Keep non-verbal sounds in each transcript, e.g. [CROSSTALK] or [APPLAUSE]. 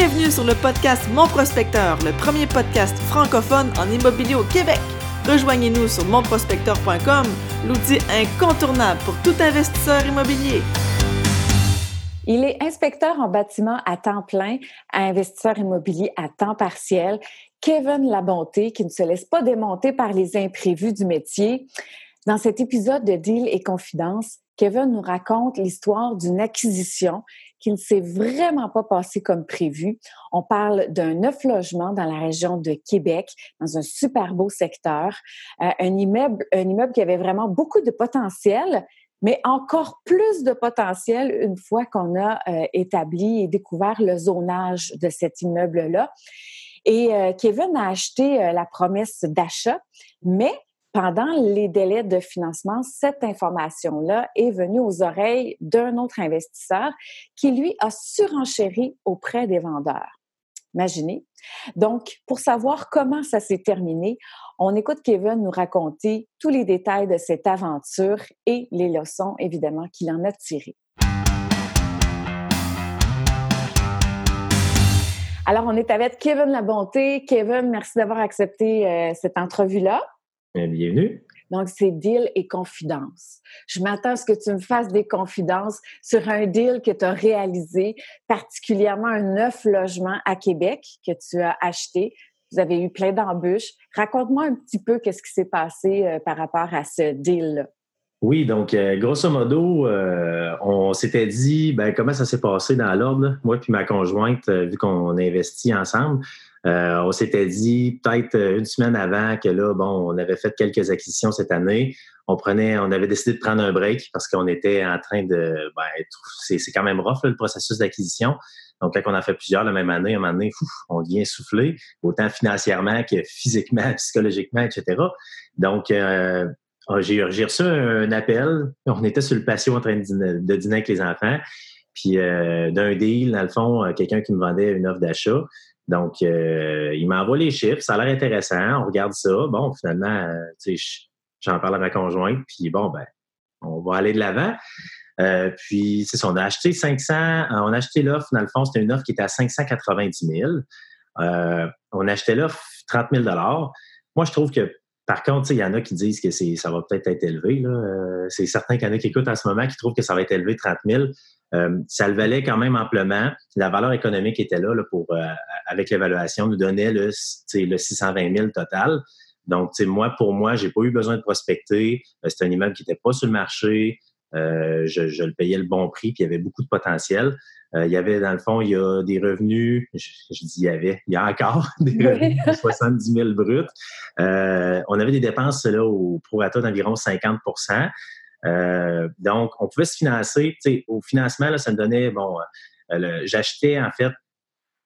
Bienvenue sur le podcast Mon Prospecteur, le premier podcast francophone en immobilier au Québec. Rejoignez-nous sur monprospecteur.com, l'outil incontournable pour tout investisseur immobilier. Il est inspecteur en bâtiment à temps plein, investisseur immobilier à temps partiel. Kevin Labonté, qui ne se laisse pas démonter par les imprévus du métier. Dans cet épisode de Deal et Confidence, Kevin nous raconte l'histoire d'une acquisition qui ne s'est vraiment pas passée comme prévu. On parle d'un neuf logement dans la région de Québec, dans un super beau secteur, euh, un immeuble, un immeuble qui avait vraiment beaucoup de potentiel, mais encore plus de potentiel une fois qu'on a euh, établi et découvert le zonage de cet immeuble-là. Et euh, Kevin a acheté la promesse d'achat, mais pendant les délais de financement, cette information-là est venue aux oreilles d'un autre investisseur qui, lui, a surenchéri auprès des vendeurs. Imaginez. Donc, pour savoir comment ça s'est terminé, on écoute Kevin nous raconter tous les détails de cette aventure et les leçons, évidemment, qu'il en a tirées. Alors, on est avec Kevin Labonté. Kevin, merci d'avoir accepté euh, cette entrevue-là. Bienvenue. Donc, c'est deal et confidence. Je m'attends à ce que tu me fasses des confidences sur un deal que tu as réalisé, particulièrement un neuf logement à Québec que tu as acheté. Vous avez eu plein d'embûches. Raconte-moi un petit peu qu'est-ce qui s'est passé euh, par rapport à ce deal-là. Oui, donc euh, grosso modo, euh, on s'était dit ben, comment ça s'est passé dans l'ordre, moi puis ma conjointe, vu qu'on a investi ensemble. Euh, on s'était dit peut-être euh, une semaine avant que là, bon, on avait fait quelques acquisitions cette année. On prenait, on avait décidé de prendre un break parce qu'on était en train de, ben, c'est, quand même rough le processus d'acquisition. Donc, quand on a fait plusieurs la même année, à un moment donné, on vient souffler, autant financièrement que physiquement, [LAUGHS] psychologiquement, etc. Donc, euh, j'ai, reçu un appel. On était sur le patio en train de dîner, de dîner avec les enfants. Puis d'un deal, dans le fond, quelqu'un qui me vendait une offre d'achat. Donc, euh, il m'envoie les chiffres, ça a l'air intéressant, on regarde ça. Bon, finalement, euh, tu sais, j'en parle à ma conjointe, puis bon, ben, on va aller de l'avant. Euh, puis, c'est ça, on a acheté 500, on a acheté l'offre, dans le fond, c'était une offre qui était à 590 000. on achetait l'offre 30 000 Moi, je trouve que, par contre, il y en a qui disent que ça va peut-être être élevé. C'est certain qu'il y en a qui écoutent en ce moment qui trouvent que ça va être élevé 30 000. Euh, ça le valait quand même amplement. La valeur économique était là, pour, euh, avec l'évaluation, nous donnait le, le 620 000 total. Donc, moi, pour moi, j'ai pas eu besoin de prospecter. Euh, c'est un immeuble qui n'était pas sur le marché. je, le payais le bon prix, puis il y avait beaucoup de potentiel. il y avait, dans le fond, il y a des revenus, je, dis il y avait, il y a encore [LAUGHS] des revenus de 70 000 bruts. on avait des dépenses là, au prorata d'environ 50 euh, donc, on pouvait se financer. Au financement, là, ça me donnait, bon, euh, j'achetais en fait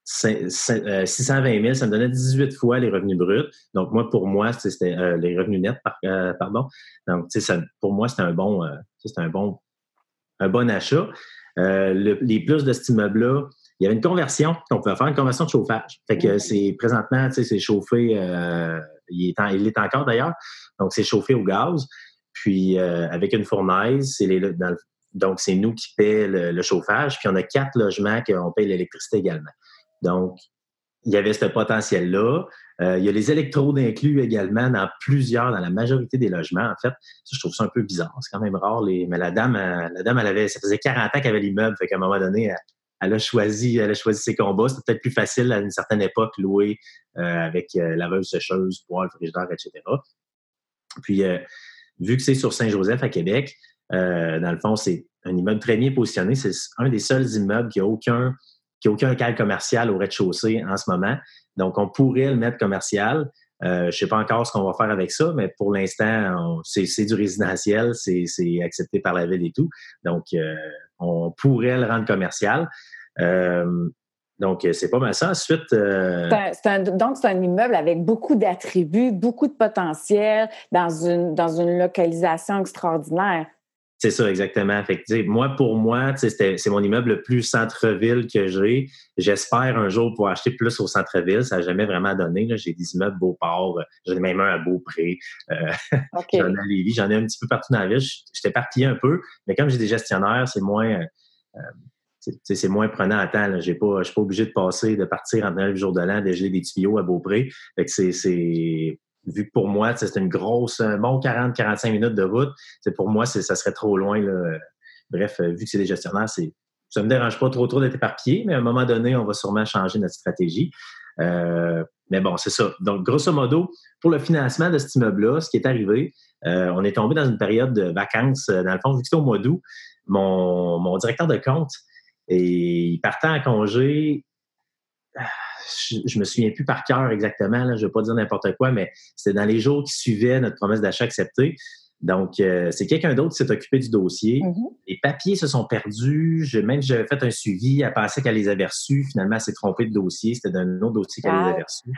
620 000, euh, ça me donnait 18 fois les revenus bruts. Donc, moi, pour moi, c'était les revenus nets, pardon. Donc, ça, pour moi, c'était un bon, c'était un bon, un bon achat. les plus de cet immeuble-là, il y avait une conversion, on pouvait faire une conversion de chauffage. Fait que c'est présentement, c'est chauffé, il, est il est encore d'ailleurs, donc c'est chauffé au gaz. Puis euh, avec une fournaise, c'est donc c'est nous qui payons le, chauffage. Puis on a quatre logements qu'on paye l'électricité également. Donc, il y avait ce potentiel-là. Euh, il y a les électrodes inclus également dans plusieurs, dans la majorité des logements. En fait, je trouve ça un peu bizarre. C'est quand même rare. Mais la dame, euh, la dame, elle avait, ça faisait 40 ans qu'elle avait l'immeuble. Fait qu'à un moment donné, elle, a choisi, elle a choisi ses combats. C'était peut-être plus facile à une certaine époque louer avec laveuse, sécheuse, poêle, frigidaire, etc. Puis vu que c'est sur Saint-Joseph à Québec, euh, dans le fond, c'est un immeuble très bien positionné. C'est un des seuls immeubles qui n'a aucun, qui aucun cal commercial au rez-de-chaussée en ce moment. Donc, on pourrait le mettre commercial. Euh, je ne sais pas encore ce qu'on va faire avec ça, mais pour l'instant, c'est du résidentiel, c'est accepté par la ville et tout. Donc, euh, on pourrait le rendre commercial. Donc, c'est pas mal ça. Ensuite. Euh, donc, c'est un immeuble avec beaucoup d'attributs, beaucoup de potentiel dans une, dans une localisation extraordinaire. C'est ça, exactement. Fait que, moi, pour moi, c'est mon immeuble le plus centre-ville que j'ai. J'espère un jour pouvoir acheter plus au centre-ville. Ça n'a jamais vraiment donné. J'ai des immeubles Beauport. J'en ai même un à Beaupré. Euh, [LAUGHS] j'en ai à Lévis. J'en ai un petit peu partout dans la ville. J'étais parti un peu. Mais comme j'ai des gestionnaires, c'est moins. Euh, c'est moins prenant à temps. Je ne suis pas obligé de passer, de partir en le jour de l'an, de geler des tuyaux à Beaupré. Fait que c'est vu que pour moi, c'est une grosse, un bon 40-45 minutes de route. Pour moi, ça serait trop loin. Là. Bref, vu que c'est des gestionnaires, c'est ça ne me dérange pas trop trop d'être éparpillé, mais à un moment donné, on va sûrement changer notre stratégie. Euh, mais bon, c'est ça. Donc, grosso modo, pour le financement de cet immeuble-là, ce qui est arrivé, euh, on est tombé dans une période de vacances. Euh, dans le fond, vu que c'était au mois d'août, mon, directeur de compte, et il partait en congé. Je, ne me souviens plus par cœur exactement, là, je ne vais pas dire n'importe quoi, mais c'était dans les jours qui suivaient notre promesse d'achat acceptée. Donc, euh, c'est quelqu'un d'autre qui s'est occupé du dossier. Mm-hmm. Les papiers se sont perdus. Je, même j'avais fait un suivi, elle pensait qu'elle les avait reçus. Finalement, elle s'est trompée de dossier. C'était d'un autre dossier qu'elle les avait reçus.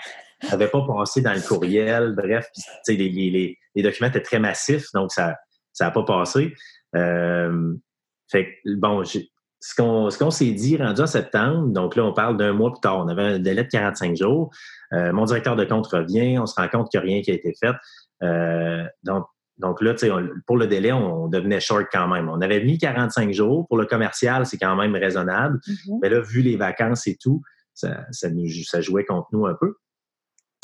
Elle n'avait pas passé dans le courriel. Bref, les, les, les, documents étaient très massifs, donc ça n'a pas passé. Euh, fait bon, ce qu'on ce qu'on s'est dit rendu en septembre, donc là, on parle d'un mois plus tard. On avait un délai de 45 jours. Euh, mon directeur de compte revient, on se rend compte qu'il n'y a rien qui a été fait. donc, donc là, pour le délai, on devenait short quand même. On avait mis 45 jours. Pour le commercial, c'est quand même raisonnable. Mm-hmm. Mais là, vu les vacances et tout, ça, nous, ça jouait contre nous un peu.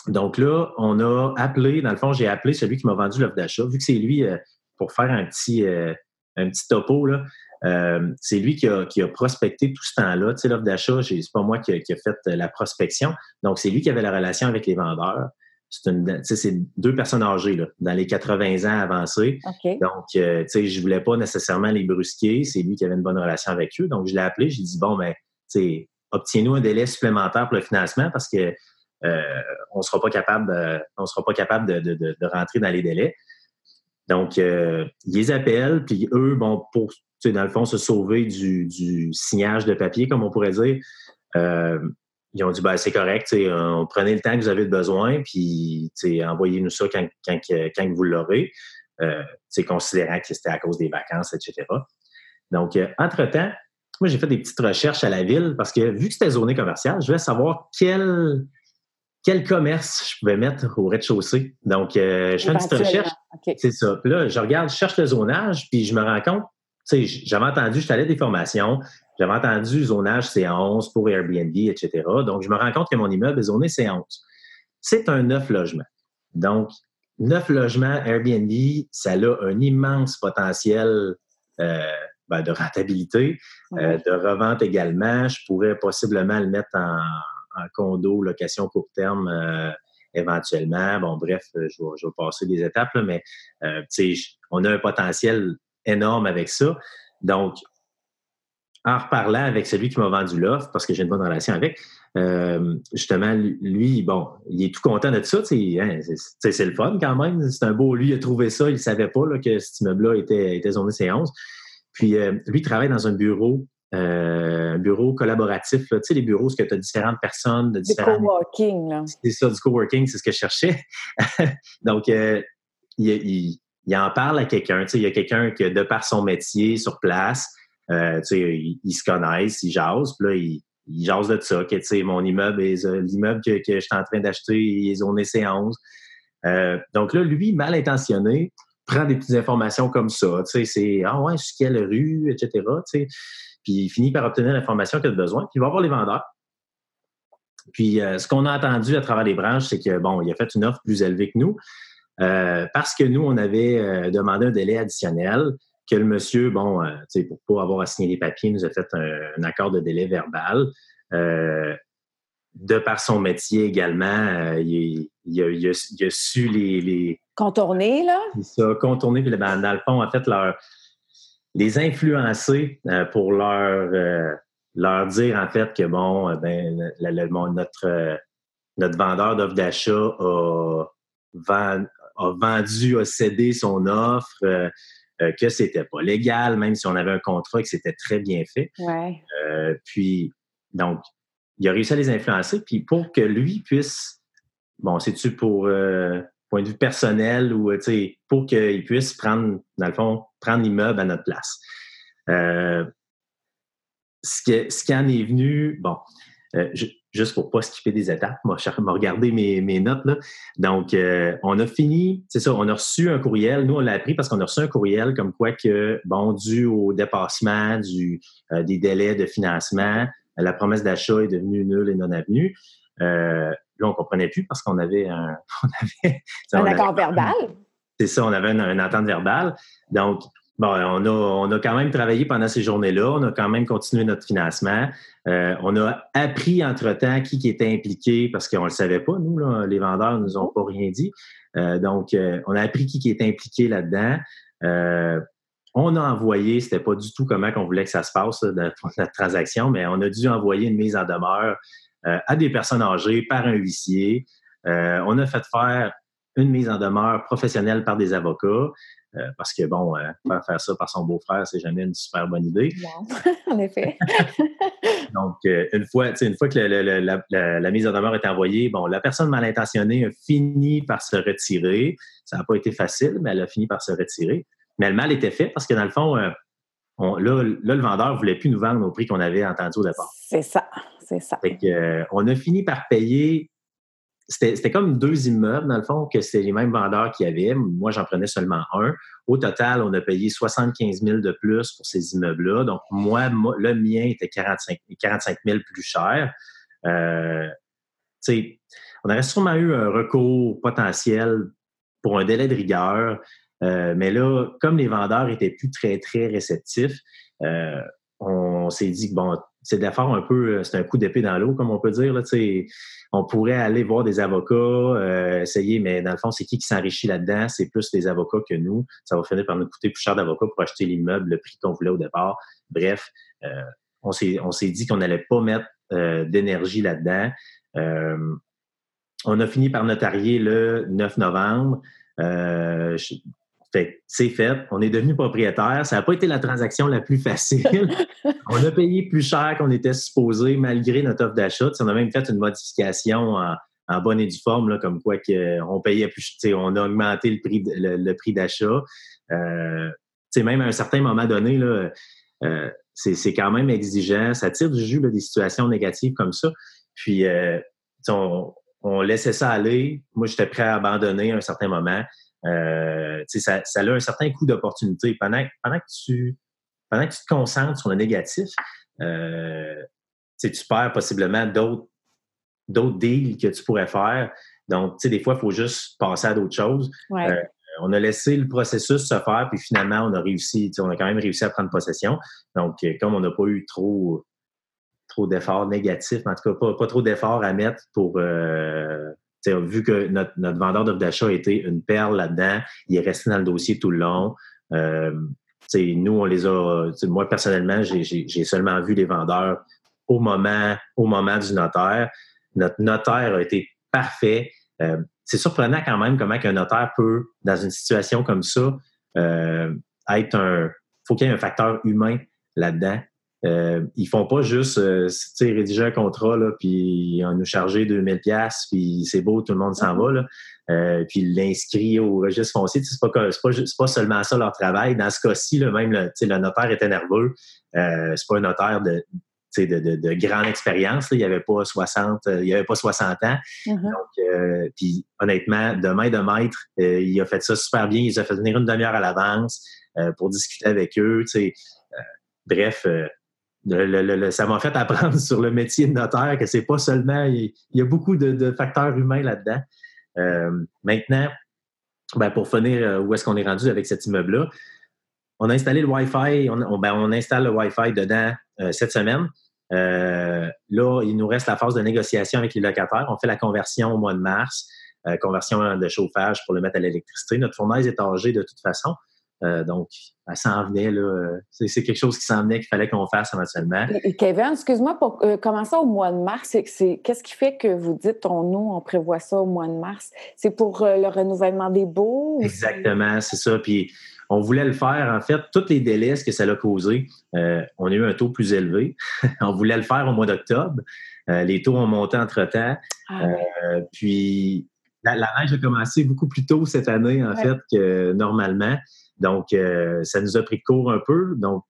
Donc là, on a appelé, dans le fond, j'ai appelé celui qui m'a vendu l'offre d'achat. Vu que c'est lui, euh, pour faire un petit, euh, un petit topo, là, euh, c'est lui qui a, qui a, prospecté tout ce temps-là. Tu sais, l'offre d'achat, c'est pas moi qui, qui a fait la prospection. Donc, c'est lui qui avait la relation avec les vendeurs c'est deux personnes âgées, là, dans les 80 ans avancés. Donc, euh, tu sais, je voulais pas nécessairement les brusquer. C'est lui qui avait une bonne relation avec eux. Donc, je l'ai appelé. J'ai dit, bon, ben, tu sais, obtiens-nous un délai supplémentaire pour le financement parce que euh, on sera pas capable, euh, on sera pas capable de, de, de, rentrer dans les délais. Donc, euh, ils les appellent, puis eux, bon, pour, dans le fond, se sauver du, du signage de papier, comme on pourrait dire, euh, ils ont dit ben, c'est correct, on prenez le temps que vous avez besoin, puis envoyez-nous ça quand, quand, quand vous l'aurez, euh, considérant que c'était à cause des vacances, etc. Donc, euh, entre-temps, moi, j'ai fait des petites recherches à la ville parce que vu que c'était zoné commercial, je voulais savoir quel, quel commerce je pouvais mettre au rez-de-chaussée. Donc, euh, je fais une petite recherche. C'est ça. Puis là, je regarde, je cherche le zonage, puis je me rends compte, sais, j'avais entendu, je allé des formations, j'avais entendu zonage C11 pour Airbnb, etc. Donc, je me rends compte que mon immeuble est zoné C11. C'est un neuf logements. Donc, neuf logements Airbnb, ça a un immense potentiel euh, ben, de rentabilité, euh, de revente également. Je pourrais possiblement le mettre en, condo, location court terme euh, éventuellement. Bon, bref, je vais, passer des étapes, mais on a un potentiel énorme avec ça. Donc, en reparlant avec celui qui m'a vendu l'offre, parce que j'ai une bonne relation avec, euh, justement, lui, bon, il est tout content de ça. Hein, c'est le fun quand même. C'est un beau, lui, il a trouvé ça, il ne savait pas là, que cet immeuble-là était, était zoné C11. Puis, euh, lui, il travaille dans un bureau, euh, un bureau collaboratif. Tu sais, les bureaux, où tu as différentes personnes de différents. Du coworking, là. C'est ça, du coworking, c'est ce que je cherchais. [LAUGHS] Donc, il, il, il, en parle à quelqu'un. Il y a quelqu'un qui, de par son métier sur place, euh, ils, se connaissent, ils jasent, puis là, ils, ils jasent de ça, que, mon immeuble, l'immeuble que, que je suis en train d'acheter, ils ont essayé 11. Euh, donc là, lui, mal intentionné, prend des petites informations comme ça, c'est, ah ouais, sur quelle rue, etc.. Puis il finit par obtenir l'information qu'il a besoin, puis il va voir les vendeurs. Puis euh, ce qu'on a entendu à travers les branches, c'est que, bon, il a fait une offre plus élevée que nous, parce que nous, on avait demandé un délai additionnel que le monsieur, bon, euh, pour pas avoir à signer les papiers, nous a fait un, accord de délai verbal. Euh, de par son métier également, euh, il, a, su les, Contourner, là? Ça, contourner, puis ben, dans le fond, en fait, leur, les influencer pour leur, leur dire, en fait, que, bon, ben, notre, notre vendeur d'offre d'achat a, a, vendu, a cédé son offre euh, que c'était pas légal, même si on avait un contrat, que c'était très bien fait. Euh, puis, donc, il a réussi à les influencer. Puis, pour que lui puisse, bon, c'est-tu pour euh, point de vue personnel ou, tu sais, pour qu'il puisse prendre, dans le fond, prendre l'immeuble à notre place. ce, qui, ce qui en est venu, bon, juste pour pas skipper des étapes, moi, je vais regarder mes, mes notes. Là. Donc, on a fini, c'est ça, on a reçu un courriel. Nous, on l'a appris parce qu'on a reçu un courriel comme quoi que, bon, dû au dépassement du, des délais de financement, la promesse d'achat est devenue nulle et non avenue. là, on comprenait plus parce qu'on avait un, [LAUGHS] on avait, un accord verbal. C'est ça, on avait une, une entente verbale. Donc, Bon, on a, on a quand même travaillé pendant ces journées-là. On a quand même continué notre financement. Euh, on a appris entre-temps qui, qui était impliqué parce qu'on ne le savait pas, nous, là, les vendeurs ne nous ont pas rien dit. Euh, donc, euh, on a appris qui, qui était impliqué là-dedans. on a envoyé, c'était pas du tout comment on voulait que ça se passe, la transaction, mais on a dû envoyer une mise en demeure à des personnes âgées par un huissier. on a fait faire une mise en demeure professionnelle par des avocats. Euh, parce que, bon, euh, faire ça par son beau-frère, c'est jamais une super bonne idée. [LAUGHS] en effet. [LAUGHS] Donc, euh, une, fois, une fois que la, mise en demeure est envoyée, bon, la personne mal intentionnée a fini par se retirer. Ça n'a pas été facile, mais elle a fini par se retirer. Mais le mal était fait parce que, dans le fond, là, le vendeur ne voulait plus nous vendre au prix qu'on avait entendu au départ. C'est ça, c'est ça. on a fini par payer c'était comme deux immeubles, dans le fond, que c'était les mêmes vendeurs qui avaient. Moi, j'en prenais seulement un. Au total, on a payé 75 000 de plus pour ces immeubles-là. Donc, moi, le mien était 45, 45 000 plus cher. Euh, on aurait sûrement eu un recours potentiel pour un délai de rigueur. Euh, mais là, comme les vendeurs étaient plus très, très réceptifs, euh, on s'est dit que bon, c'est d'affaire un peu, euh, c'est un coup d'épée dans l'eau, comme on peut dire. Là, on pourrait aller voir des avocats, euh, essayer, mais dans le fond, c'est qui qui s'enrichit là-dedans? C'est plus des avocats que nous. Ça va finir par nous coûter plus cher d'avocats pour acheter l'immeuble, le prix qu'on voulait au départ. Bref, euh, on s'est dit qu'on n'allait pas mettre d'énergie là-dedans. on a fini par notarier le 9 novembre. Fait c'est fait. On est devenu propriétaire. Ça n'a pas été la transaction la plus facile. [LAUGHS] on a payé plus cher qu'on était supposé malgré notre offre d'achat. On a même fait une modification en, bonne et due forme, là, comme quoi que on payait plus. On a augmenté le prix, le, prix d'achat. Euh, même à un certain moment donné, là, euh, c'est quand même exigeant. Ça tire du jus des situations négatives comme ça. Puis, euh, on, on laissait ça aller. Moi, j'étais prêt à abandonner à un certain moment. Euh, ça, ça a un certain coût d'opportunité. Pendant, pendant, que tu, pendant que tu te concentres sur le négatif, euh, tu perds possiblement d'autres d'autres deals que tu pourrais faire. Donc, tu sais, des fois, il faut juste passer à d'autres choses. Euh, on a laissé le processus se faire, puis finalement, on a réussi, on a quand même réussi à prendre possession. Donc, comme on n'a pas eu trop, trop d'efforts négatifs, en tout cas, pas, pas trop d'efforts à mettre pour, euh, vu que notre, notre vendeur d'offre d'achat a été une perle là-dedans, il est resté dans le dossier tout le long. Euh, nous, on les a. Moi, personnellement, j'ai seulement vu les vendeurs au moment, au moment du notaire. Notre notaire a été parfait. Euh, c'est surprenant quand même comment un notaire peut, dans une situation comme ça, euh, être un. faut qu'il y ait un facteur humain là-dedans. Euh, ils font pas juste euh, rédiger un contrat là, puis on nous charger 2000 pièces puis c'est beau, tout le monde s'en va là. Euh, puis l'inscrit au registre foncier, c'est pas pas pas seulement ça leur travail. Dans ce cas-ci, même le, le notaire était nerveux. Euh, c'est pas un notaire de de, de, grande expérience. Il n'y avait pas 60, il y avait pas 60 ans. Mm-hmm. Donc, euh, puis honnêtement, de main de maître, euh, il a fait ça super bien. Il a fait venir une demi-heure à l'avance pour discuter avec eux. bref, ça m'a fait apprendre [LAUGHS] sur le métier de notaire que c'est pas seulement, il, y a beaucoup de, facteurs humains là-dedans. Euh, maintenant, ben pour finir, euh, où est-ce qu'on est rendu avec cet immeuble-là? On a installé le Wi-Fi, on, ben installe le Wi-Fi dedans euh, cette semaine. là, il nous reste la phase de négociation avec les locataires. On fait la conversion au mois de mars, conversion de chauffage pour le mettre à l'électricité. Notre fournaise est âgée de toute façon. Euh, donc, ça en venait, là. C'est quelque chose qui s'en venait qu'il fallait qu'on fasse éventuellement. Kevin, excuse-moi, pour euh, commencer au mois de mars, qu'est-ce qui fait que vous dites, on, nous, on prévoit ça au mois de mars? C'est pour euh, le renouvellement des baux? Exactement, c'est ça. Puis, on voulait le faire, en fait, tous les délais que ça l'a causé, on a eu un taux plus élevé. [LAUGHS] on voulait le faire au mois d'octobre. les taux ont monté entre-temps. Ah puis, la, neige a commencé beaucoup plus tôt cette année, en fait, que normalement. Donc, euh, ça nous a pris de court un peu. Donc,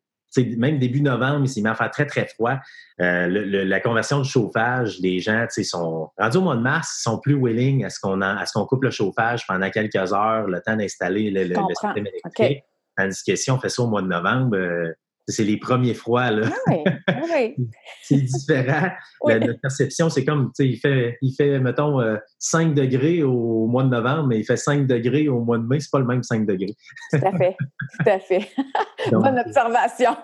même début novembre, il s'est mis à faire très, très froid. Euh, la conversion de chauffage, les gens sont rendus au mois de mars, ils sont plus willing à ce qu'on qu'on coupe le chauffage pendant quelques heures, le temps d'installer le, système électrique. Tandis que si on fait ça au mois de novembre, euh, c'est les premiers froids. Là. Oui, ah [LAUGHS] c'est différent. [LAUGHS] La, perception, c'est comme, il fait, il fait, mettons, 5 euh, degrés au mois de novembre, mais il fait 5 degrés au mois de mai. C'est pas le même 5 degrés. Tout à fait. Tout à fait. [LAUGHS] Bonne observation.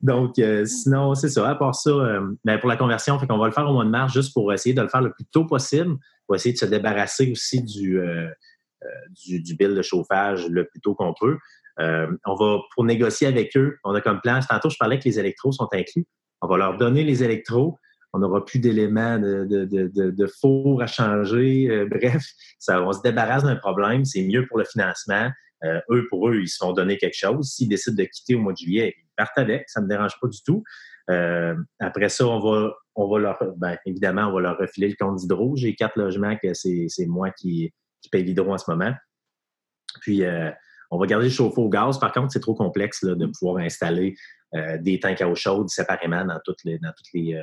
Donc, euh, sinon, c'est ça. À part ça, euh, ben, pour la conversion, fait qu'on va le faire au mois de mars juste pour essayer de le faire le plus tôt possible, pour essayer de se débarrasser aussi du, du, du bill de chauffage le plus tôt qu'on peut. Euh, on va, pour négocier avec eux, on a comme plan, tantôt je parlais que les électros sont inclus, on va leur donner les électros, on n'aura plus d'éléments de, de, four à changer. Euh, [LAUGHS] bref, ça, on se débarrasse d'un problème, c'est mieux pour le financement. Euh, eux, pour eux, ils se font donner quelque chose. S'ils décident de quitter au mois de juillet, ils partent avec, ça ne me dérange pas du tout. après ça, on va, on va leur, ben, évidemment, on va leur refiler le compte d'hydro. J'ai quatre logements que c'est moi qui, qui paye l'hydro en ce moment. Puis, on va garder le chauffe-eau au gaz. Par contre, c'est trop complexe de pouvoir installer euh, des tanks à eau chaude séparément dans toutes les, dans toutes les, euh,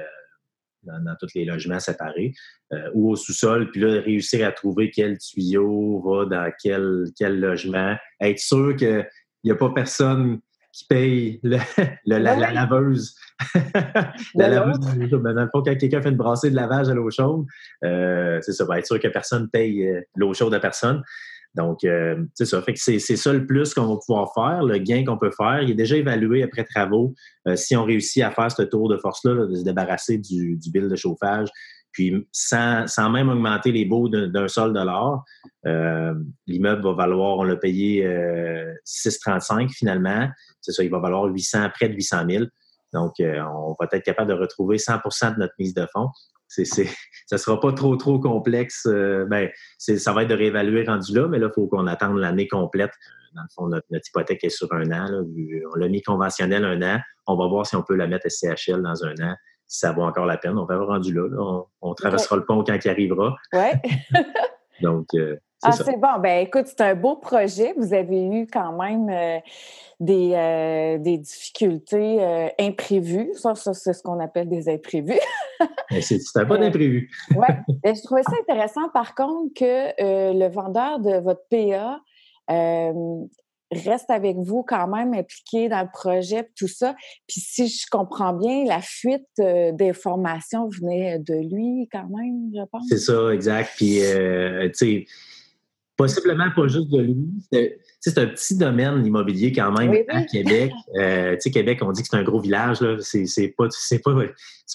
dans, tous les logements séparés euh, ou au sous-sol. Puis là, réussir à trouver quel tuyau va dans quel, quel logement. Être sûr qu'il n'y a pas personne qui paye la, laveuse. la laveuse, ben, dans le fond, quand quelqu'un fait une brassée de lavage à l'eau chaude, c'est ça, va être sûr que personne paye l'eau chaude à personne. Donc, euh, c'est ça. Fait que c'est ça le plus qu'on va pouvoir faire, le gain qu'on peut faire. Il est déjà évalué après travaux. Euh, si on réussit à faire ce tour de force-là, de se débarrasser du, du bill de chauffage, puis sans, sans même augmenter les baux d'un sol de l'or, euh, l'immeuble va valoir, on l'a payé 6,35 finalement. C'est ça, il va valoir 800, près de 800 000. Donc, on va être capable de retrouver 100% de notre mise de fonds c'est, c'est, [LAUGHS] ça sera pas trop, trop complexe. Euh, ben, ça va être de réévaluer rendu là, mais là, il faut qu'on attende l'année complète. Dans le fond, notre, hypothèque est sur un an. On l'a mis conventionnel un an. On va voir si on peut la mettre SCHL dans un an, si ça vaut encore la peine. On va rendu là. On, traversera le pont quand il arrivera. Oui. [LAUGHS] Donc, euh, ah, c'est bon. Ben, écoute, c'est un beau projet. Vous avez eu quand même euh, des, euh, des, difficultés euh, imprévues. Ça, c'est ce qu'on appelle des imprévus. [LAUGHS] c'est un bon imprévu. oui. Je trouvais ça intéressant, par contre, que le vendeur de votre PA reste avec vous quand même impliqué dans le projet, tout ça. Puis si je comprends bien, la fuite d'informations venait de lui quand même, je pense. C'est ça, exact. Puis, tu sais, Possiblement pas juste de lui. C'est un petit domaine immobilier quand même à Québec. Euh, tu sais, Québec, on dit que c'est un gros village. C'est pas, pas,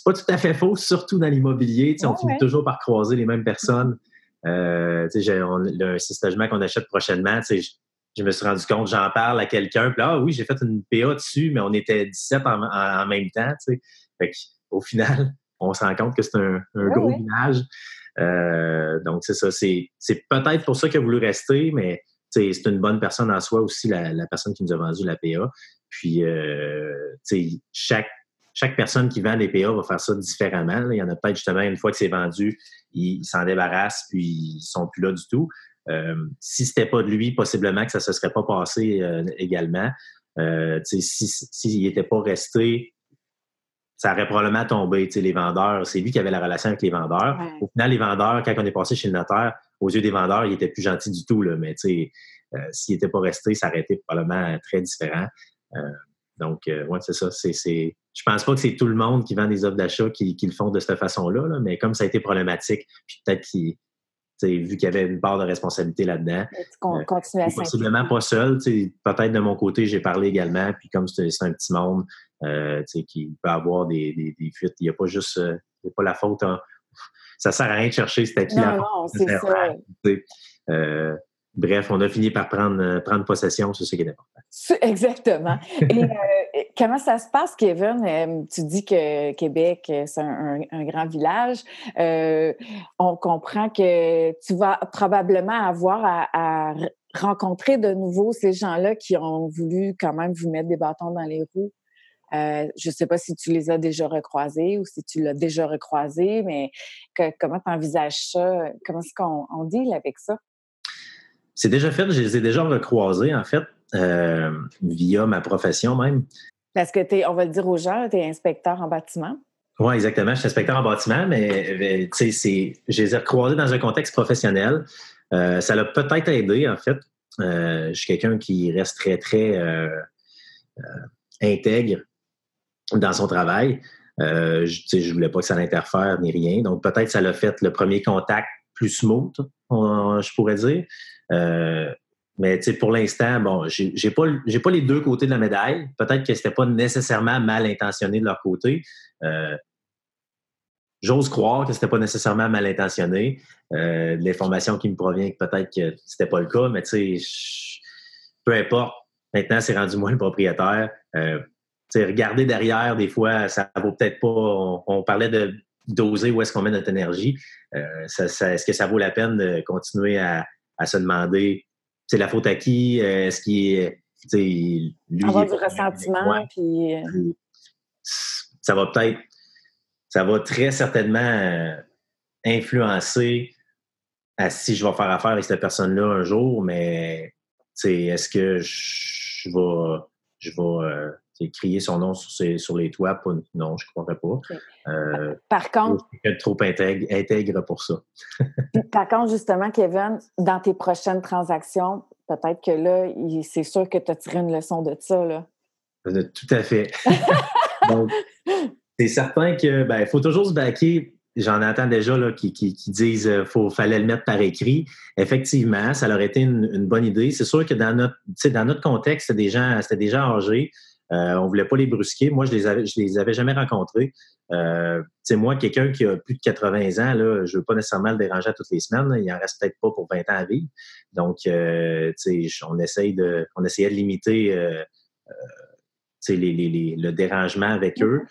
pas tout à fait faux, surtout dans l'immobilier. On finit toujours par croiser les mêmes personnes. Euh, le logement qu'on achète prochainement, je, je, me suis rendu compte, j'en parle à quelqu'un, puis ah oui, j'ai fait une PA dessus, mais on était 17 en, même temps. Fait au final, on se rend compte que c'est un, gros village. Euh, donc, c'est ça. C'est, peut-être pour ça qu'il a voulu rester, mais c'est une bonne personne en soi aussi, la, personne qui nous a vendu la PA. Puis, euh, chaque, chaque personne qui vend les PA va faire ça différemment. Il y en a peut-être justement, une fois que c'est vendu, ils s'en débarrassent, puis ils sont plus là du tout. Euh, si c'était pas de lui, possiblement que ça se serait pas passé euh, également. s'il si, n'était pas resté, ça aurait probablement tombé. Les vendeurs, c'est lui qui avait la relation avec les vendeurs. Au final, les vendeurs, quand on est passé chez le notaire, aux yeux des vendeurs, il était plus gentil du tout. Là, mais euh, s'il n'était pas resté, ça aurait été probablement très différent. Euh, donc, euh, ouais, c'est ça. C'est, c'est... Je pense pas que c'est tout le monde qui vend des offres d'achat qui, le font de cette façon-là, mais comme ça a été problématique, puis peut-être qu'il, vu qu'il y avait une part de responsabilité là-dedans. Euh, Possiblement pas seul. Peut-être de mon côté, j'ai parlé également. Puis comme c'est un petit monde euh, qui peut avoir des, des, fuites, il n'y a pas juste euh, pas la faute. Ça Ça sert à rien de chercher c'était qui la. Non, c'est ça. Bref, on a fini par prendre, euh, prendre possession, c'est ce qui est important. Exactement. Euh, comment ça se passe, Kevin? Euh, tu dis que Québec, c'est un, grand village. on comprend que tu vas probablement avoir à, rencontrer de nouveau ces gens-là qui ont voulu quand même vous mettre des bâtons dans les roues. je ne sais pas si tu les as déjà recroisés ou si tu l'as déjà recroisé, mais comment tu envisages ça? Comment est-ce qu'on on deal avec ça? C'est déjà fait, je les ai déjà recroisés, en fait. via ma profession même. Parce que tu on va le dire aux gens, tu es inspecteur en bâtiment. Oui, exactement. Je suis inspecteur en bâtiment, mais tu sais, je les ai recroisés dans un contexte professionnel. ça l'a peut-être aidé, en fait. je suis quelqu'un qui reste très, très intègre dans son travail. Euh, je ne voulais pas que ça l'interfère ni rien. Donc, peut-être ça l'a fait le premier contact plus smooth, je pourrais dire. Euh, mais pour l'instant, bon, j'ai pas, pas les deux côtés de la médaille. Peut-être que c'était pas nécessairement mal intentionné de leur côté. Euh, j'ose croire que c'était pas nécessairement mal intentionné. L'information qui me provient, peut-être que c'était pas le cas, mais tu sais, peu importe. Maintenant, c'est rendu moi le propriétaire regarder derrière, des fois, ça vaut peut-être pas. On, parlait de doser où est-ce qu'on met notre énergie. Euh, est-ce que ça vaut la peine de continuer à, se demander c'est la faute à qui? Euh, est-ce qu'il est. Lui, Avoir du ressentiment. Puis... Euh, ça va peut-être. Ça va très certainement influencer à si je vais faire affaire avec cette personne-là un jour, mais est-ce que je vais. Je vais crier son nom sur, les toits. non, je ne croirais pas. Euh, par contre. trop intègre, intègre pour ça. [LAUGHS] par contre, justement, Kevin, dans tes prochaines transactions, peut-être que là, c'est sûr que tu as tiré une leçon de ça. Là. Euh, tout à fait. [LAUGHS] Donc, c'est certain que ben, il faut toujours se baquer. J'en entends déjà là, qui, disent qu'il euh, fallait le mettre par écrit. Effectivement, ça aurait été une, bonne idée. C'est sûr que dans notre, dans notre contexte, c'était des gens, c'était des gens âgés. Euh, on ne voulait pas les brusquer. Moi, je les avais, je les avais jamais rencontrés. Euh, moi, quelqu'un qui a plus de 80 ans, là, je ne veux pas nécessairement le déranger toutes les semaines. Il en reste peut-être pas pour 20 ans à vivre. Donc, euh, on essaye de, on essayait de limiter euh, le dérangement avec eux.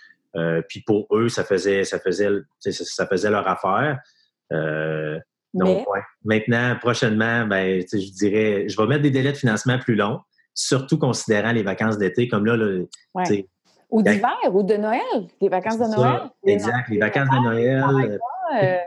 puis pour eux, ça faisait, ça faisait, ça faisait leur affaire. donc, Maintenant, prochainement, ben, je dirais, je vais mettre des délais de financement plus longs surtout considérant les vacances d'été, comme là. Ou d'hiver, ou de Noël, les vacances de Noël. exact, les vacances de Noël. Euh, euh,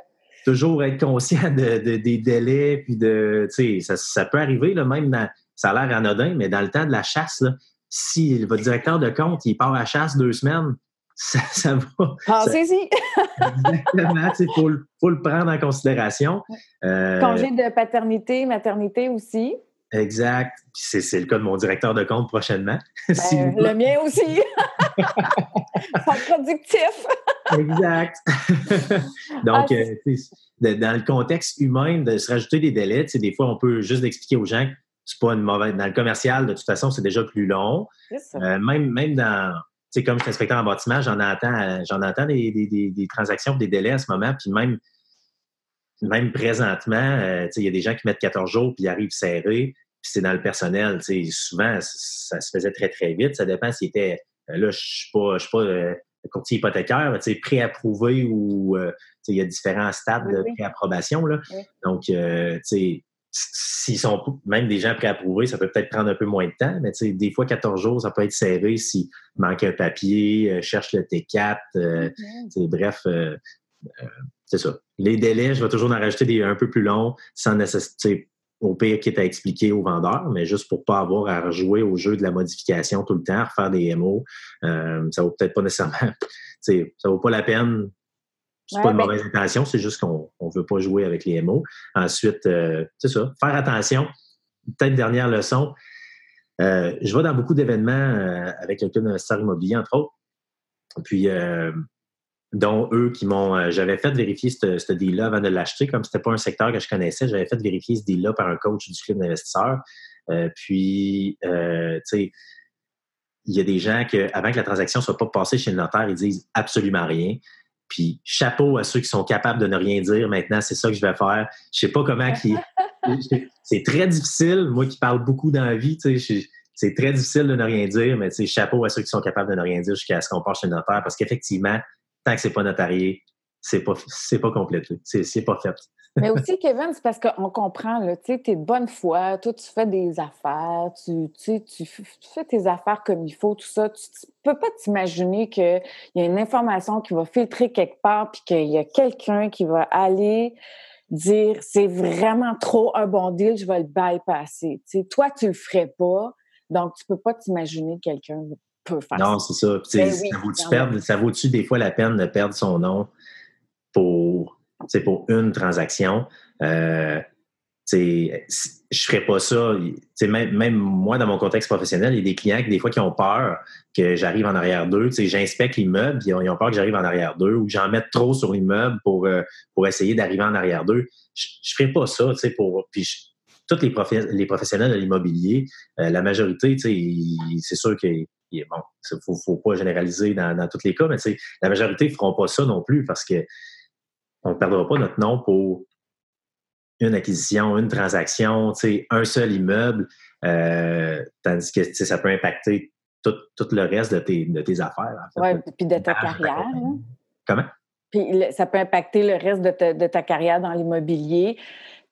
toujours être conscient de, des délais, puis de, ça, ça peut arriver, là, même dans, ça a l'air anodin, mais dans le temps de la chasse, là, si votre directeur de compte, il part à la chasse deux semaines, [LAUGHS] ça, ça va. Pensez-y. Exactement, il faut, faut, le prendre en considération. Euh, Congé de paternité, maternité aussi. Exact. C'est le cas de mon directeur de compte prochainement. [LAUGHS] Ben, le mien aussi. [LAUGHS] Sont productif. exact. [LAUGHS] Donc, ah, euh, dans le contexte humain, de se rajouter des délais, des fois, on peut juste expliquer aux gens que c'est pas une mauvaise. Dans le commercial, de toute façon, c'est déjà plus long. Euh, même, même dans. comme je suis inspecteur en bâtiment, j'en entends, j'en entends des, des, des, transactions, des délais à ce moment, puis même même présentement, euh, il y a des gens qui mettent 14 jours puis ils arrivent serrés c'est dans le personnel, souvent, ça se faisait très, très vite. Ça dépend s'il était, euh, là, je ne suis pas, je suis pas euh, courtier hypothécaire, préapprouvé ou euh, il y a différents stades de préapprobation. Là. Donc, s'ils sont même des gens préapprouvés, ça peut peut-être prendre un peu moins de temps, mais des fois, 14 jours, ça peut être serré s'il manque un papier, cherche le T4, bref, c'est ça. Les délais, je vais toujours en rajouter des un peu plus longs sans nécessité au pire, quitte à expliquer au vendeur, mais juste pour pas avoir à rejouer au jeu de la modification tout le temps, refaire des MO, euh, ça vaut peut-être pas nécessairement, [LAUGHS] ça vaut pas la peine. C'est pas une ben mauvaise intention, c'est juste qu'on ne veut pas jouer avec les MO. Ensuite, euh, c'est ça, faire attention. Peut-être dernière leçon. Euh, je vais dans beaucoup d'événements euh, avec le club d'investisseurs immobiliers, entre autres. Puis, dont eux qui m'ont. Euh, j'avais fait vérifier ce deal-là avant de l'acheter. Comme ce n'était pas un secteur que je connaissais, j'avais fait vérifier ce deal-là par un coach du club d'investisseurs. Euh, puis, euh, tu sais, il y a des gens que, avant que la transaction ne soit pas passée chez le notaire, ils disent absolument rien. Puis, chapeau à ceux qui sont capables de ne rien dire. Maintenant, c'est ça que je vais faire. Je sais pas comment qui. [LAUGHS] c'est très difficile. Moi qui parle beaucoup dans la vie, tu sais, c'est très difficile de ne rien dire, mais chapeau à ceux qui sont capables de ne rien dire jusqu'à ce qu'on passe chez le notaire parce qu'effectivement, tant que c'est pas notarié, c'est pas, c'est pas complété. C'est, pas fait. Mais aussi, Kevin, c'est parce qu'on comprend, tu es de bonne foi, toi, tu fais des affaires, tu, tu, fais tes affaires comme il faut, tout ça. Tu, peux pas t'imaginer qu'il y a une information qui va filtrer quelque part, puis qu'il y a quelqu'un qui va aller dire c'est vraiment trop un bon deal, je vais le bypasser. toi, tu le ferais pas, Donc, tu peux pas t'imaginer quelqu'un peut faire non, ça. c'est ça. Ben ça vaut-tu perdre- ça vaut-tu des fois la peine de perdre son nom pour, pour une transaction? Euh, je ferais pas ça. Même, même moi, dans mon contexte professionnel, il y a des clients qui, des fois, qui ont peur que j'arrive en arrière d'eux. J'inspecte l'immeuble, ils ont, ils ont peur que j'arrive en arrière d'eux ou que j'en mette trop sur l'immeuble pour, euh, pour essayer d'arriver en arrière d'eux. Je ne ferais pas ça. Pour, puis tous les, les professionnels de l'immobilier, euh, la majorité, c'est sûr qu'il il- bon, il faut, faut pas généraliser dans, dans tous les cas, mais la majorité ne feront pas ça non plus parce que on ne perdra pas notre nom pour une acquisition, une transaction, un seul immeuble, euh, tandis que ça peut impacter tout, tout le reste de tes, de tes affaires. En fait. Ouais, puis de ta Ah, carrière. là. Comment? Puis ça peut impacter le reste de ta, de ta carrière dans l'immobilier.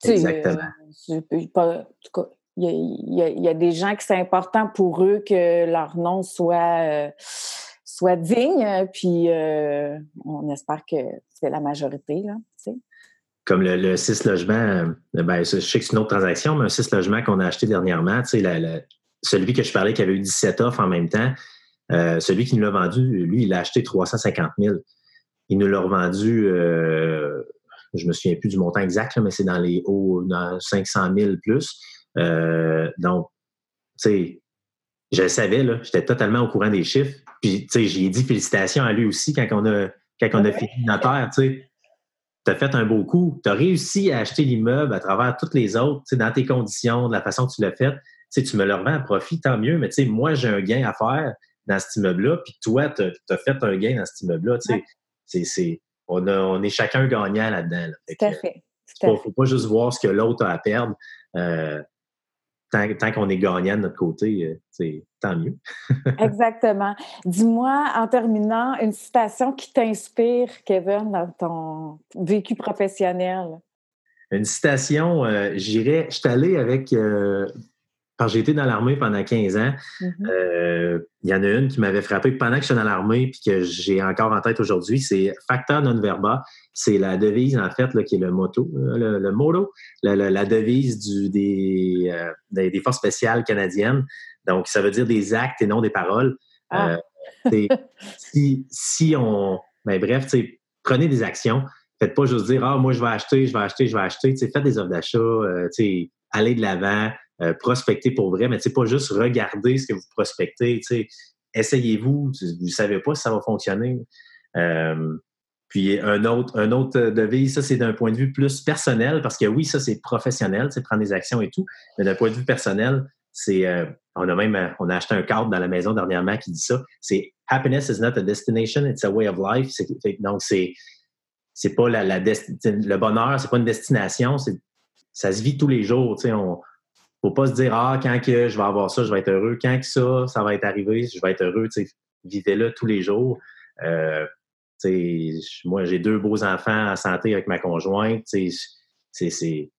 Exactement. euh, c'est pas- en tout cas, il y a, a- a des gens que c'est important pour eux que leur nom soit, euh, soit digne, puis euh, on espère que c'est la majorité. Là. Comme le, le 6 logements, euh, ben, je sais que c'est une autre transaction, mais un 6 logements qu'on a acheté dernièrement, celui que je parlais qui avait eu 17 offres en même temps, euh, celui qui nous l'a vendu, lui, il l'a acheté 350 000. Il nous l'a revendu, euh, je me souviens plus du montant exact, mais c'est dans les hauts, dans 500 000 plus. Euh, donc, tu sais, je le savais, là, j'étais totalement au courant des chiffres. Puis, tu sais, j'ai dit félicitations à lui aussi quand on a, quand on a fini notaire, tu sais. Tu as fait un beau coup. Tu as réussi à acheter l'immeuble à travers toutes les autres, dans tes conditions, de la façon que tu l'as fait. Tu me le revends à profit, tant mieux. Mais tu sais, moi, j'ai un gain à faire dans cet immeuble-là, puis toi, tu as, fait un gain dans cet immeuble-là. Tu sais, Ouais. on, on est chacun gagnant là-dedans. là. Tout à fait. il ne faut pas juste voir ce que l'autre a à perdre. Euh, tant, tant qu'on est gagnant de notre côté, euh, c'est tant mieux. [LAUGHS] Exactement. Dis-moi, en terminant, une citation qui t'inspire, Kevin, dans ton vécu professionnel. Une citation, euh, j'irais, je suis allé avec, euh, quand j'ai été dans l'armée pendant 15 ans, Mhm. euh, il y en a une qui m'avait frappé pendant que j'étais dans l'armée puis que j'ai encore en tête aujourd'hui, c'est Factor non verba. C'est la devise, en fait, là, qui est le motto, euh, le, le motto, la, la- la devise du, des, euh, des, des forces spéciales canadiennes. Donc, ça veut dire des actes et non des paroles. Ah. Euh, [LAUGHS] si, si on. Ben, bref, prenez des actions. Faites pas juste dire Ah, moi, je vais acheter, je vais acheter, je vais acheter. Faites des offres d'achat, allez de l'avant, euh, prospectez pour vrai, mais sais, pas juste regarder ce que vous prospectez. Essayez-vous. Vous ne savez pas si ça va fonctionner. Euh, puis un autre, un autre devise, ça c'est d'un point de vue plus personnel, parce que oui, ça c'est professionnel, c'est prendre des actions et tout, mais d'un point de vue personnel, c'est euh, on a même euh, on a acheté un cadre dans la maison dernièrement qui dit ça. C'est happiness is not a destination, it's a way of life. C'est- donc c'est c'est pas la, le bonheur, c'est pas une destination, c'est ça se vit tous les jours. On faut pas se dire ah quand que je vais avoir ça, je vais être heureux. Quand que ça, ça va être arrivé, je vais être heureux. Tu vivez-le tous les jours. Euh, moi, j'ai deux beaux enfants en santé avec ma conjointe. C'est, c'est,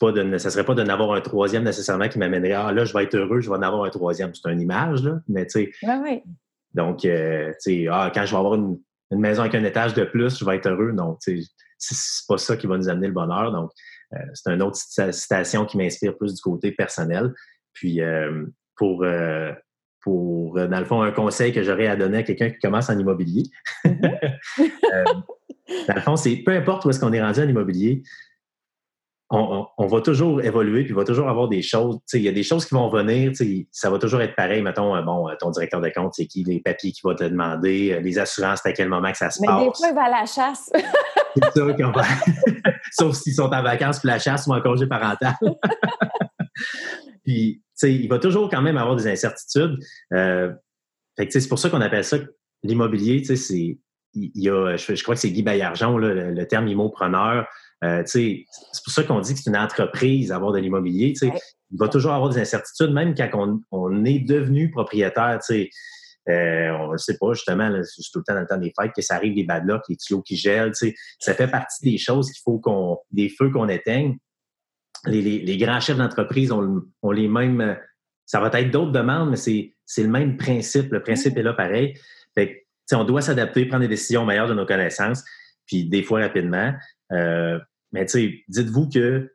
pas de, ça serait pas de n'avoir un troisième nécessairement qui m'amènerait ah là, je vais être heureux, je vais en avoir un troisième. C'est une image, là. Mais tu sais, oui. donc, euh, tu sais, ah, quand je vais avoir une, une maison avec un étage de plus, je vais être heureux. Non, tu sais, c'est c'est pas ça qui va nous amener le bonheur. Donc, c'est une autre cita- citation qui m'inspire plus du côté personnel. Puis, euh, pour, euh, pour, euh, dans le fond, un conseil que j'aurais à donner à quelqu'un qui commence en immobilier, [LAUGHS] euh, dans le fond, c'est peu importe où est-ce qu'on est rendu en immobilier, on, va toujours évoluer, puis il va toujours avoir des choses. Il y a des choses qui vont venir, ça va toujours être pareil. Mettons, euh, bon, euh, ton directeur de compte, c'est qui, les papiers qu'il va te demander, euh, les assurances, c'est à quel moment que ça se Mais passe. des fois, il va à la chasse. [LAUGHS] C'est ça qu'on va. [LAUGHS] Sauf s'ils sont en vacances, puis la chasse ou en congé parental. [LAUGHS] puis, tu sais, il va toujours quand même avoir des incertitudes. Euh, fait que, c'est pour ça qu'on appelle ça l'immobilier. Tu sais, c'est, il y a, je, je crois que c'est Guy Baillargeon, là, le, le terme immopreneur. Euh, c'est pour ça qu'on dit que c'est une entreprise, avoir de l'immobilier. Ouais. il va toujours avoir des incertitudes, même quand on, on est devenu propriétaire. Euh, on ne sait pas, justement, c'est tout le temps dans le temps des fêtes que ça arrive des bad luck, les tuyaux qui gèlent. Ça fait partie des choses qu'il faut qu'on. des feux qu'on éteigne. Les, les- les grands chefs d'entreprise ont, ont les mêmes. euh, Ça va être d'autres demandes, mais c'est le même principe. Le principe est là pareil. Fait que, on doit s'adapter, prendre des décisions meilleures de nos connaissances, puis des fois rapidement. Euh, mais dites-vous que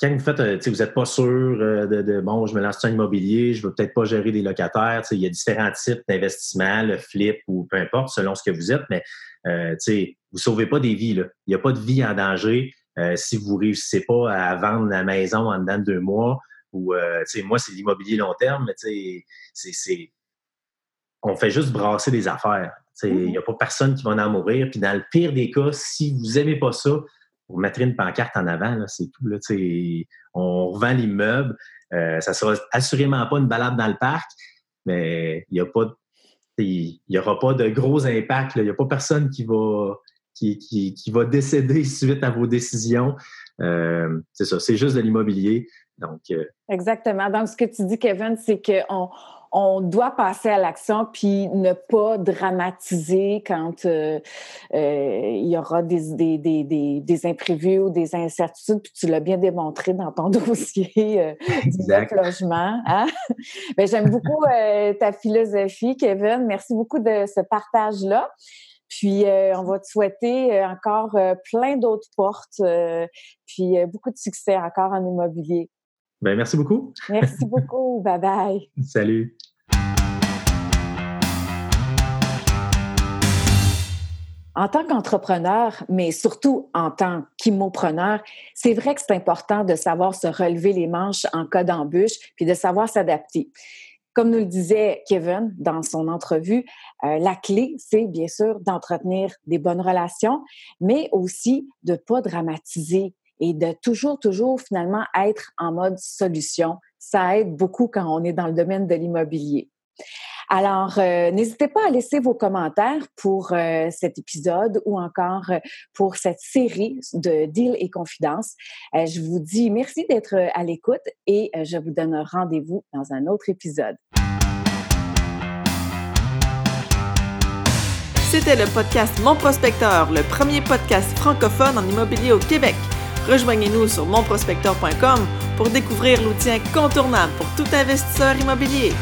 quand vous faites, euh, vous n'êtes pas sûr euh, de, bon, je me lance dans l'immobilier, je ne veux peut-être pas gérer des locataires. Il y a différents types d'investissements, le flip ou peu importe, selon ce que vous êtes, mais euh, vous ne sauvez pas des vies. Là. Il n'y a pas de vie en danger si vous ne réussissez pas à vendre la maison en dedans de deux mois. Ou, moi, c'est l'immobilier long terme, mais c'est, on fait juste brasser des affaires. Il n'y mmh a pas personne qui va en mourir. Puis dans le pire des cas, si vous n'aimez pas ça, vous mettrez une pancarte en avant, c'est tout. Là, on revend l'immeuble. Euh, ça sera assurément pas une balade dans le parc, mais il n'y a pas il n'y aura pas de gros impacts. Il n'y a pas personne qui va, qui, qui, va décéder [LAUGHS] suite à vos décisions. Euh, c'est ça, c'est juste de l'immobilier. Donc, euh, Exactement. Donc, ce que tu dis, Kevin, c'est qu'on on doit passer à l'action puis ne pas dramatiser quand euh, euh, il y aura des, des, des, des, imprévus ou des incertitudes. Puis tu l'as bien démontré dans ton [LAUGHS] dossier euh, du logement. Hein? [LAUGHS] Ben, j'aime beaucoup ta philosophie, Kevin. Merci beaucoup de ce partage-là. Puis, on va te souhaiter encore plein d'autres portes, puis beaucoup de succès encore en immobilier. Ben, merci beaucoup. Merci beaucoup. [LAUGHS] bye bye. Salut. En tant qu'entrepreneur, mais surtout en tant qu'immopreneur, c'est vrai que c'est important de savoir se relever les manches en cas d'embûche puis de savoir s'adapter. Comme nous le disait Kevin dans son entrevue, euh, la clé, c'est bien sûr d'entretenir des bonnes relations, mais aussi de ne pas dramatiser et de toujours, toujours finalement être en mode solution. Ça aide beaucoup quand on est dans le domaine de l'immobilier. Alors, euh, n'hésitez pas à laisser vos commentaires pour euh, cet épisode ou encore euh, pour cette série de Deal et Confidence. je vous dis merci d'être à l'écoute et je vous donne rendez-vous dans un autre épisode. C'était le podcast Mon Prospecteur, le premier podcast francophone en immobilier au Québec. Rejoignez-nous sur monprospecteur.com pour découvrir l'outil incontournable pour tout investisseur immobilier.